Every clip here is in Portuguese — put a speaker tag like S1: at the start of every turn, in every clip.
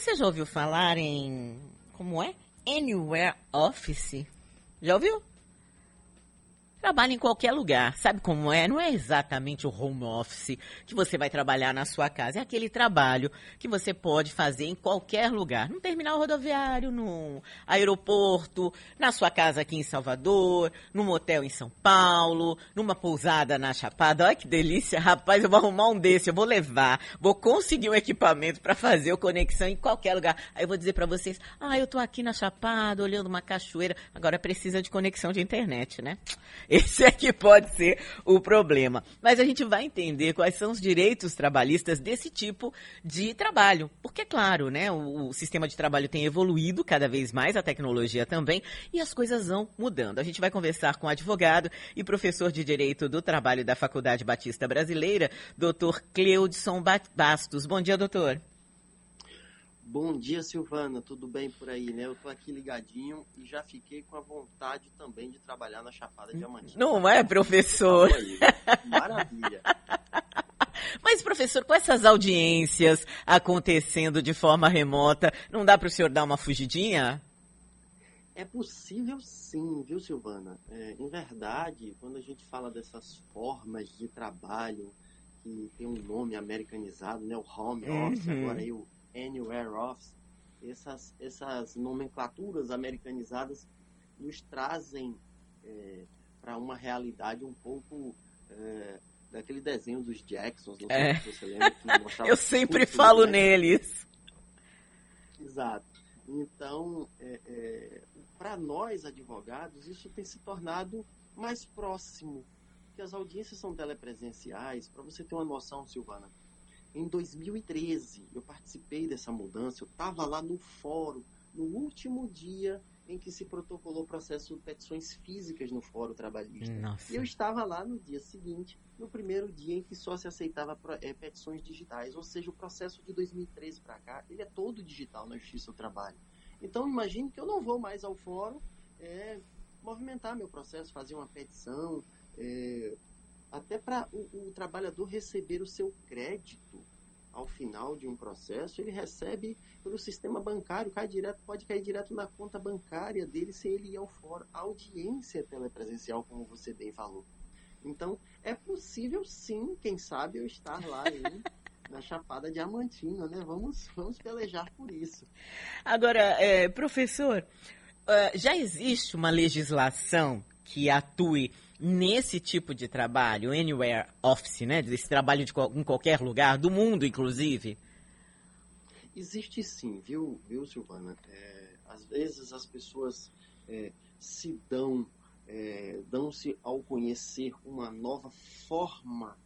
S1: Você já ouviu falar em. Como é? Anywhere Office? Já ouviu? Trabalha em qualquer lugar. Sabe como é? Não é exatamente o home office que você vai trabalhar na sua casa. É aquele trabalho que você pode fazer em qualquer lugar. Num terminal rodoviário, num aeroporto, na sua casa aqui em Salvador, num hotel em São Paulo, numa pousada na Chapada. Olha que delícia, rapaz. Eu vou arrumar um desse, eu vou levar. Vou conseguir um equipamento para fazer o conexão em qualquer lugar. Aí eu vou dizer para vocês: ah, eu tô aqui na Chapada, olhando uma cachoeira. Agora precisa de conexão de internet, né? Esse é que pode ser o problema. Mas a gente vai entender quais são os direitos trabalhistas desse tipo de trabalho. Porque, claro, né, o, o sistema de trabalho tem evoluído cada vez mais, a tecnologia também, e as coisas vão mudando. A gente vai conversar com advogado e professor de Direito do Trabalho da Faculdade Batista Brasileira, doutor Cleudson Bastos. Bom dia, doutor.
S2: Bom dia, Silvana. Tudo bem por aí, né? Eu tô aqui ligadinho e já fiquei com a vontade também de trabalhar na Chapada Diamantina.
S1: Não é, professor?
S2: Maravilha.
S1: Mas, professor, com essas audiências acontecendo de forma remota, não dá para o senhor dar uma fugidinha?
S2: É possível sim, viu, Silvana? É, em verdade, quando a gente fala dessas formas de trabalho que tem um nome americanizado, né? O home office, uhum. agora aí o Anywhere Office, essas, essas nomenclaturas americanizadas nos trazem é, para uma realidade um pouco é, daquele desenho dos Jacksons, não sei
S1: é.
S2: se você lembra.
S1: Eu sempre falo né? neles.
S2: Exato. Então, é, é para nós advogados, isso tem se tornado mais próximo, que as audiências são telepresenciais. Para você ter uma noção, Silvana, em 2013, eu participei dessa mudança, eu estava lá no fórum, no último dia em que se protocolou o processo de petições físicas no Fórum Trabalhista.
S1: Nossa.
S2: E eu estava lá no dia seguinte, no primeiro dia em que só se aceitava é, petições digitais, ou seja, o processo de 2013 para cá, ele é todo digital na Justiça do Trabalho. Então, imagine que eu não vou mais ao fórum é, movimentar meu processo, fazer uma petição, é, até para o, o, trabalhador receber o seu crédito ao final de um processo, ele recebe pelo sistema bancário, cai direto, pode cair direto na conta bancária dele sem ele ir ao fórum. A audiência é telepresencial, como você bem falou. Então, é possível sim, quem sabe, eu estar lá na Chapada Diamantina, né? Vamos, vamos pelejar por isso.
S1: Agora, é, professor, uh, já existe uma legislação que atue nesse tipo de trabalho, anywhere office, né? Desse trabalho de, em qualquer lugar, do mundo, inclusive?
S2: Existe sim, viu, viu Silvana? É, às vezes as pessoas é, se dão, é, dão-se ao conhecer uma nova forma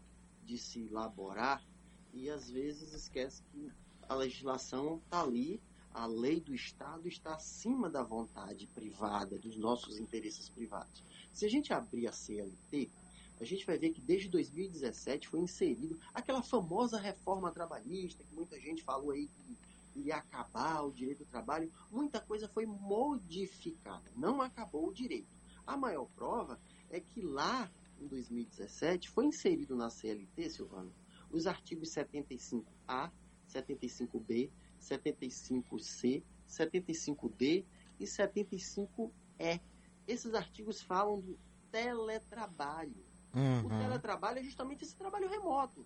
S2: de se elaborar e às vezes esquece que a legislação está ali, a lei do Estado está acima da vontade privada, dos nossos interesses privados. Se a gente abrir a CLT, a gente vai ver que desde 2017 foi inserido aquela famosa reforma trabalhista que muita gente falou aí que iria acabar o direito do trabalho. Muita coisa foi modificada, não acabou o direito. A maior prova é que lá em 2017 foi inserido na CLT, Silvano, os artigos 75A, 75B, 75C, 75D e 75E esses artigos falam do teletrabalho. Uhum. O teletrabalho é justamente esse trabalho remoto,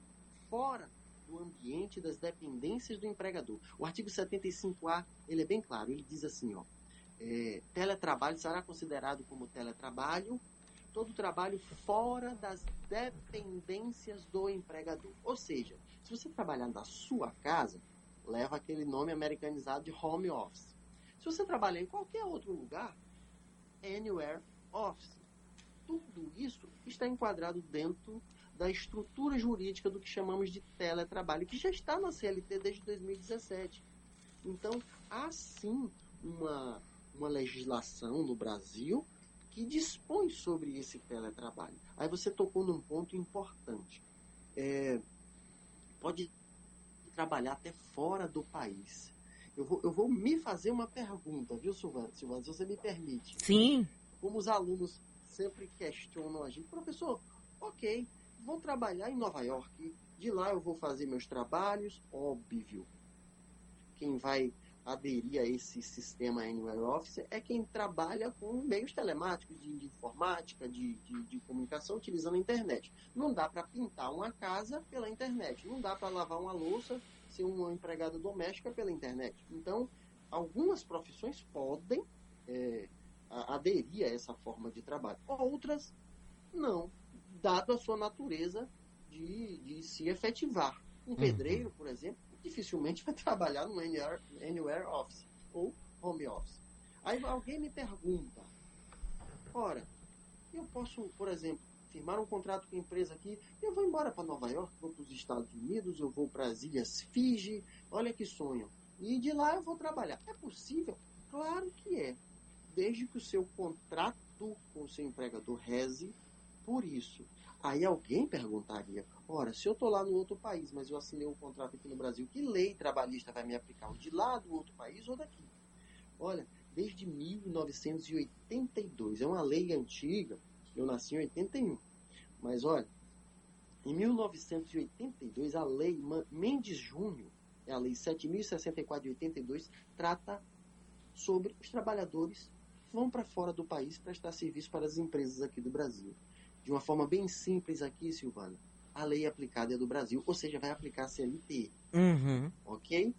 S2: fora do ambiente das dependências do empregador. O artigo 75A, ele é bem claro, ele diz assim, ó, é, teletrabalho será considerado como teletrabalho todo trabalho fora das dependências do empregador. Ou seja, se você trabalhar na sua casa, leva aquele nome americanizado de home office. Se você trabalhar em qualquer outro lugar, Anywhere Office. Tudo isso está enquadrado dentro da estrutura jurídica do que chamamos de teletrabalho, que já está na CLT desde 2017. Então, há sim uma, uma legislação no Brasil que dispõe sobre esse teletrabalho. Aí você tocou num ponto importante. É, pode trabalhar até fora do país. Eu vou, eu vou me fazer uma pergunta, viu, Silvana? Silvana, se você me permite.
S1: Sim.
S2: Como os alunos sempre questionam a gente, professor, ok, vou trabalhar em Nova York, de lá eu vou fazer meus trabalhos, óbvio. quem vai aderir a esse sistema Anywhere Office é quem trabalha com meios telemáticos, de, de informática, de, de, de, comunicação, utilizando a internet. Não dá para pintar uma casa pela internet, não dá para lavar uma louça, ser uma empregada doméstica pela internet. Então, algumas profissões podem é, aderir a essa forma de trabalho, outras não, dado a sua natureza de, de se efetivar. Um uhum. pedreiro, por exemplo, dificilmente vai trabalhar no Anywhere, Anywhere Office ou Home Office. Aí alguém me pergunta, ora, eu posso, por exemplo, firmar um contrato com a empresa aqui, eu vou embora para Nova York, vou para os Estados Unidos, eu vou para as Ilhas Fiji, olha que sonho. E de lá eu vou trabalhar. É possível? Claro que é. Desde que o seu contrato com o seu empregador reze por isso. Aí alguém perguntaria: ora, se eu estou lá no outro país, mas eu assinei um contrato aqui no Brasil, que lei trabalhista vai me aplicar? De lá do outro país ou daqui? Olha, desde 1982, é uma lei antiga, eu nasci em 81. Mas olha, em 1982, a lei Mendes Júnior, é a lei 7064 de 82, trata sobre os trabalhadores que vão para fora do país prestar serviço para as empresas aqui do Brasil de uma forma bem simples aqui, Silvana, a lei aplicada é do Brasil, ou seja, vai aplicar a CLT.
S1: Uhum.
S2: Ok?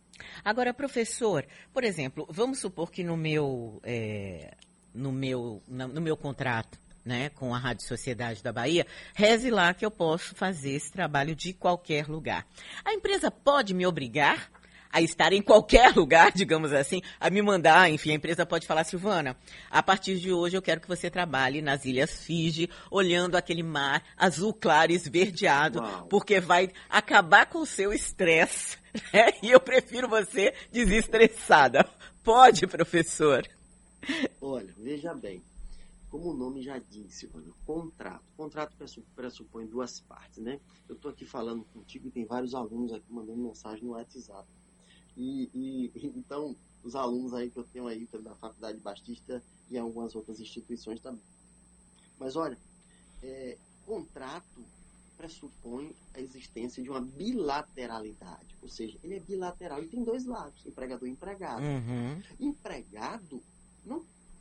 S1: Agora, professor, por exemplo, vamos supor que no meu, é, no meu, no meu contrato, né, com a Rádio Sociedade da Bahia, reze lá que eu posso fazer esse trabalho de qualquer lugar. A empresa pode me obrigar a estar em qualquer lugar, digamos assim, a me mandar, enfim, a empresa pode falar, Silvana, a partir de hoje eu quero que você trabalhe nas Ilhas Fiji, olhando aquele mar azul claro, esverdeado, Uau. porque vai acabar com o seu estresse, né? E eu prefiro você desestressada. Pode, professor?
S2: Olha, veja bem, como o nome já disse, Silvana, contrato. Contrato pressupõe duas partes, né? Eu estou aqui falando contigo e tem vários alunos aqui mandando mensagem no WhatsApp. E, e, então, os alunos aí que eu tenho aí da Faculdade Batista e algumas outras instituições também. Mas olha, é, contrato pressupõe a existência de uma bilateralidade, ou seja, ele é bilateral e tem dois lados, empregador e empregado.
S1: Uhum.
S2: Empregado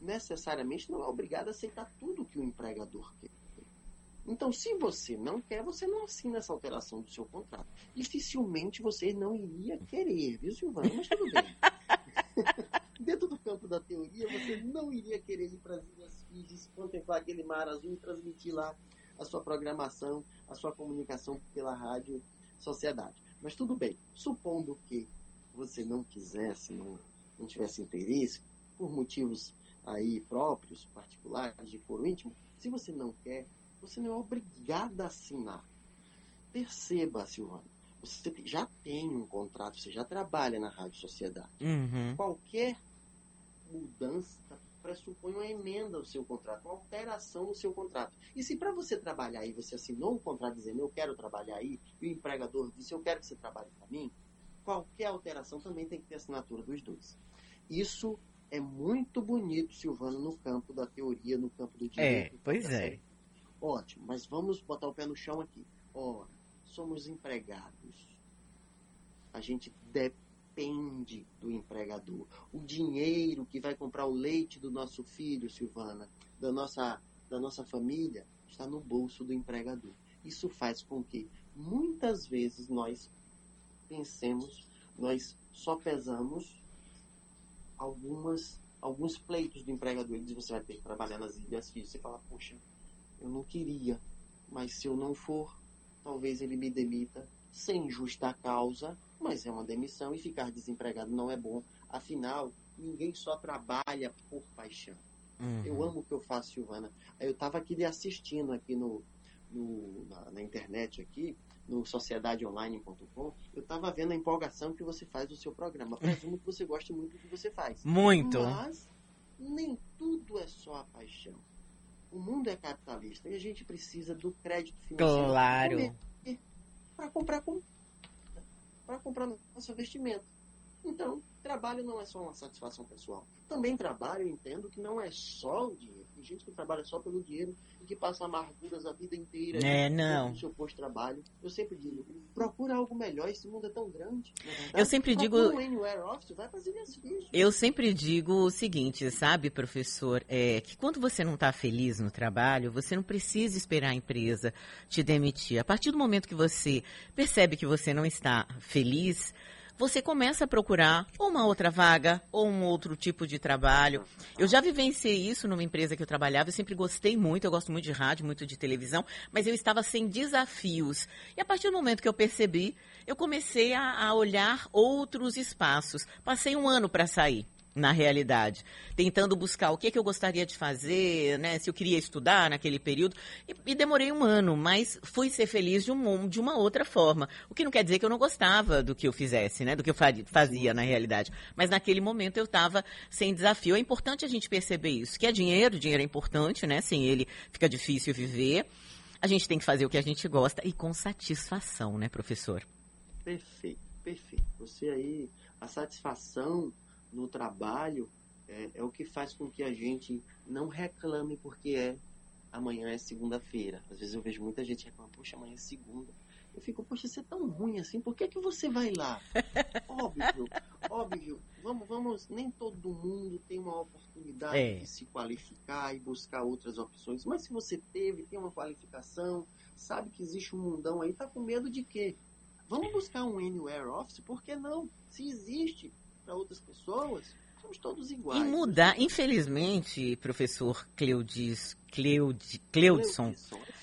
S2: necessariamente não é obrigado a aceitar tudo que o empregador quer. Então, se você não quer, você não assina essa alteração do seu contrato. Dificilmente você não iria querer, viu, Silvana? Mas tudo bem. Dentro do campo da teoria, você não iria querer ir para as Ilhas Fiji, contemplar aquele mar azul e transmitir lá a sua programação, a sua comunicação pela rádio sociedade. Mas tudo bem, supondo que você não quisesse, não, não tivesse interesse, por motivos aí próprios, particulares, de foro íntimo, se você não quer, você não é obrigado a assinar. Perceba, Silvana, você já tem um contrato, você já trabalha na Rádio Sociedade.
S1: Uhum.
S2: Qualquer mudança pressupõe uma emenda ao seu contrato, uma alteração no seu contrato. E se para você trabalhar aí, você assinou um contrato dizendo eu quero trabalhar aí, e o empregador disse eu quero que você trabalhe para mim, qualquer alteração também tem que ter assinatura dos dois. Isso é muito bonito, Silvano, no campo da teoria, no campo do direito.
S1: É, pois é.
S2: Ótimo, mas vamos botar o pé no chão aqui. Ora, somos empregados. A gente depende do empregador. O dinheiro que vai comprar o leite do nosso filho, Silvana, da nossa, da nossa família, está no bolso do empregador. Isso faz com que muitas vezes nós pensemos, nós só pesamos algumas, alguns pleitos do empregador. Ele diz: você vai ter que trabalhar nas ilhas filhas. Você fala, poxa, eu não queria, mas se eu não for, talvez ele me demita sem justa causa, mas é uma demissão e ficar desempregado não é bom. Afinal, ninguém só trabalha por paixão. Uhum. Eu amo o que eu faço, Silvana. Eu estava aqui assistindo aqui no, no na, na, internet aqui, no sociedadeonline.com, eu estava vendo a empolgação que você faz do seu programa. Presumo que você goste muito do que você faz.
S1: Muito.
S2: Mas nem tudo é só a paixão. O mundo é capitalista e a gente precisa do crédito financeiro
S1: claro.
S2: para comprar para comprar nosso vestimento. Então, trabalho não é só uma satisfação pessoal. Também trabalho, eu entendo que não é só o dinheiro. Tem gente que trabalha só pelo dinheiro e que passa amarguras a vida inteira
S1: É, não.
S2: no seu posto de trabalho. Eu sempre digo, procura algo melhor, esse mundo é tão grande. é?
S1: Eu sempre digo-
S2: um office, vai fazer.
S1: Eu sempre digo o seguinte, sabe, professor, é que quando você não está feliz no trabalho, você não precisa esperar a empresa te demitir. A partir do momento que você percebe que você não está feliz, você começa a procurar uma outra vaga ou um outro tipo de trabalho. Eu já vivenciei isso numa empresa que eu trabalhava, eu sempre gostei muito, eu gosto muito de rádio, muito de televisão, mas eu estava sem desafios. E a partir do momento que eu percebi, eu comecei a, a olhar outros espaços. Passei um ano para sair. Na realidade, tentando buscar o que, que eu gostaria de fazer, né? Se eu queria estudar naquele período, e, e demorei um ano, mas fui ser feliz de, um, de uma outra forma. O que não quer dizer que eu não gostava do que eu fizesse, né? Do que eu fazia na realidade. Mas naquele momento eu estava sem desafio. É importante a gente perceber isso, que é dinheiro, dinheiro é importante, né? Sem ele fica difícil viver. A gente tem que fazer o que a gente gosta e com satisfação, né, professor?
S2: Perfeito, perfeito. Você aí, a satisfação no trabalho é, é o que faz com que a gente não reclame porque é amanhã é segunda-feira. Às vezes eu vejo muita gente reclamando, poxa, amanhã é segunda. Eu fico, poxa, você é tão ruim assim, por que, que você vai lá? óbvio, óbvio. Vamos, vamos, nem todo mundo tem uma oportunidade
S1: É.
S2: de se qualificar e buscar outras opções. Mas se você teve, tem uma qualificação, sabe que existe um mundão aí, tá com medo de quê? Vamos buscar um Anywhere Office? Por que não? Se existe para outras pessoas, somos todos iguais.
S1: E mudar, infelizmente, professor Cleudis, Cleud, Cleudson,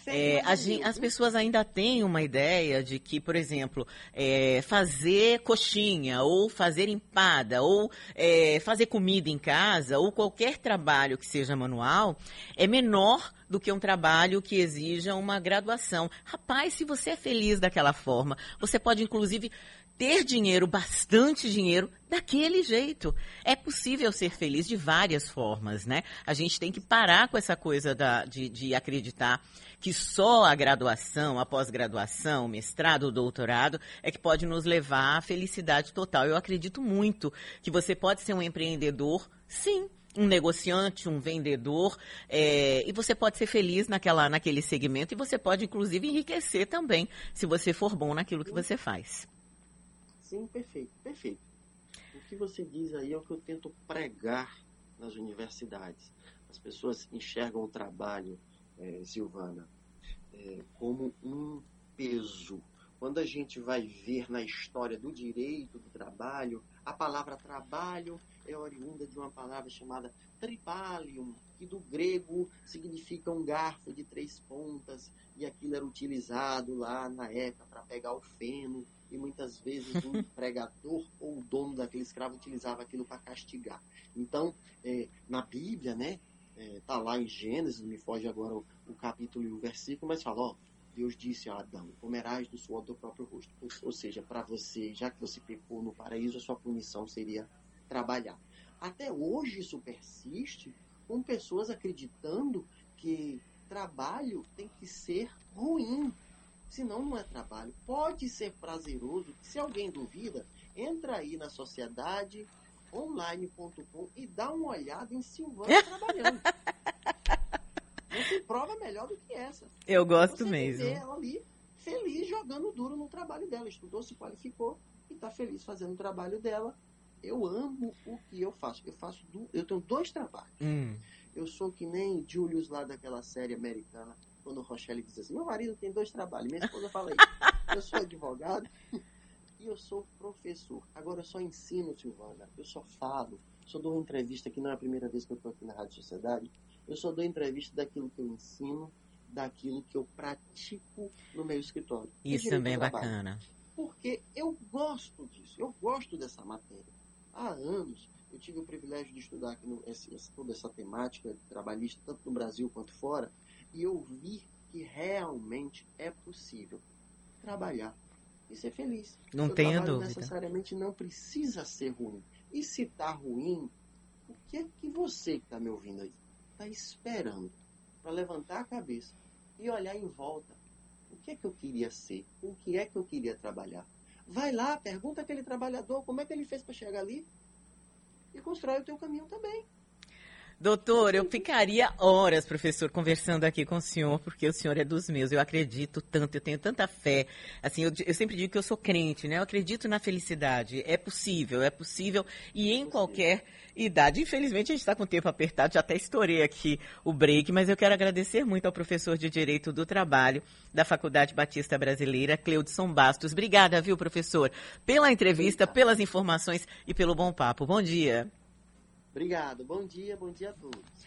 S1: é, a gen- as pessoas ainda têm uma ideia de que, por exemplo, é, fazer coxinha, ou fazer empada, ou é, fazer comida em casa, ou qualquer trabalho que seja manual, é menor do que um trabalho que exija uma graduação. Rapaz, se você é feliz daquela forma, você pode, inclusive, ter dinheiro, bastante dinheiro, daquele jeito. É possível ser feliz de várias formas, né? A gente tem que parar com essa coisa da- de, de acreditar que só a graduação, a pós-graduação, mestrado, doutorado é que pode nos levar à felicidade total. Eu acredito muito que você pode ser um empreendedor, sim. Um negociante, um vendedor, é, e você pode ser feliz naquela, naquele segmento e você pode, inclusive, enriquecer também, se você for bom naquilo que você faz.
S2: Sim, perfeito, perfeito. O que você diz aí é o que eu tento pregar nas universidades. As pessoas enxergam o trabalho, eh, Silvana, eh, como um peso. Quando a gente vai ver na história do direito do trabalho, a palavra trabalho é oriunda de uma palavra chamada tripalium, que do grego significa um garfo de três pontas, e aquilo era utilizado lá na época para pegar o feno, e muitas vezes o empregador ou o dono daquele escravo utilizava aquilo para castigar. Então, eh, na Bíblia, né, está lá em Gênesis, me foge agora o, o capítulo e o versículo, mas fala, ó, Deus disse a Adão, comerás do suor do próprio rosto. Ou seja, para você, já que você pecou no paraíso, a sua punição seria trabalhar. Até hoje isso persiste com pessoas acreditando que trabalho tem que ser ruim. Senão não é trabalho. Pode ser prazeroso. Se alguém duvida, entra aí na sociedade online.com e dá uma olhada em Silvana trabalhando. Não tem prova melhor do que essa.
S1: Eu gosto
S2: Você
S1: mesmo.
S2: vê ela ali feliz jogando duro no trabalho dela. Estudou, se qualificou e está feliz fazendo o trabalho dela. Eu amo o que eu faço. Eu faço du- eu tenho dois trabalhos.
S1: Hum.
S2: Eu sou que nem Julius lá daquela série americana, quando o Rochelle diz assim, meu marido tem dois trabalhos. Minha esposa fala isso. Eu sou advogado e eu sou professor. Agora eu só ensino, Silvana. Eu só falo. Só dou uma entrevista, que não é a primeira vez que eu estou aqui na Rádio Sociedade. Eu só dou entrevista daquilo que eu ensino, daquilo que eu pratico no meu escritório.
S1: Isso também é
S2: do
S1: bacana.
S2: porque eu gosto disso, eu gosto dessa matéria. Há anos eu tive o privilégio de estudar aqui no, esse- toda essa temática trabalhista, tanto no Brasil quanto fora, e eu vi que realmente é possível trabalhar e ser feliz.
S1: Não
S2: Seu
S1: tenha dúvida.
S2: necessariamente não precisa ser ruim. E se está ruim, o que é que você que está me ouvindo aí está esperando para levantar a cabeça e olhar em volta? O que é que eu queria ser? O que é que eu queria trabalhar? Vai lá, pergunta aquele trabalhador como é que ele fez para chegar ali e constrói o teu caminho também.
S1: Doutor, eu ficaria horas, professor, conversando aqui com o senhor, porque o senhor é dos meus. Eu acredito tanto, eu tenho tanta fé. Assim, eu, eu sempre digo que eu sou crente, né? Eu acredito na felicidade. É possível, é possível. E em qualquer idade. Infelizmente, a gente está com o tempo apertado, já até estourei aqui o break, mas eu quero agradecer muito ao professor de Direito do Trabalho da Faculdade Batista Brasileira, Cleudson Bastos. Obrigada, viu, professor, pela entrevista, pelas informações e pelo bom papo. Bom dia.
S2: Obrigado. Bom dia, bom dia a todos.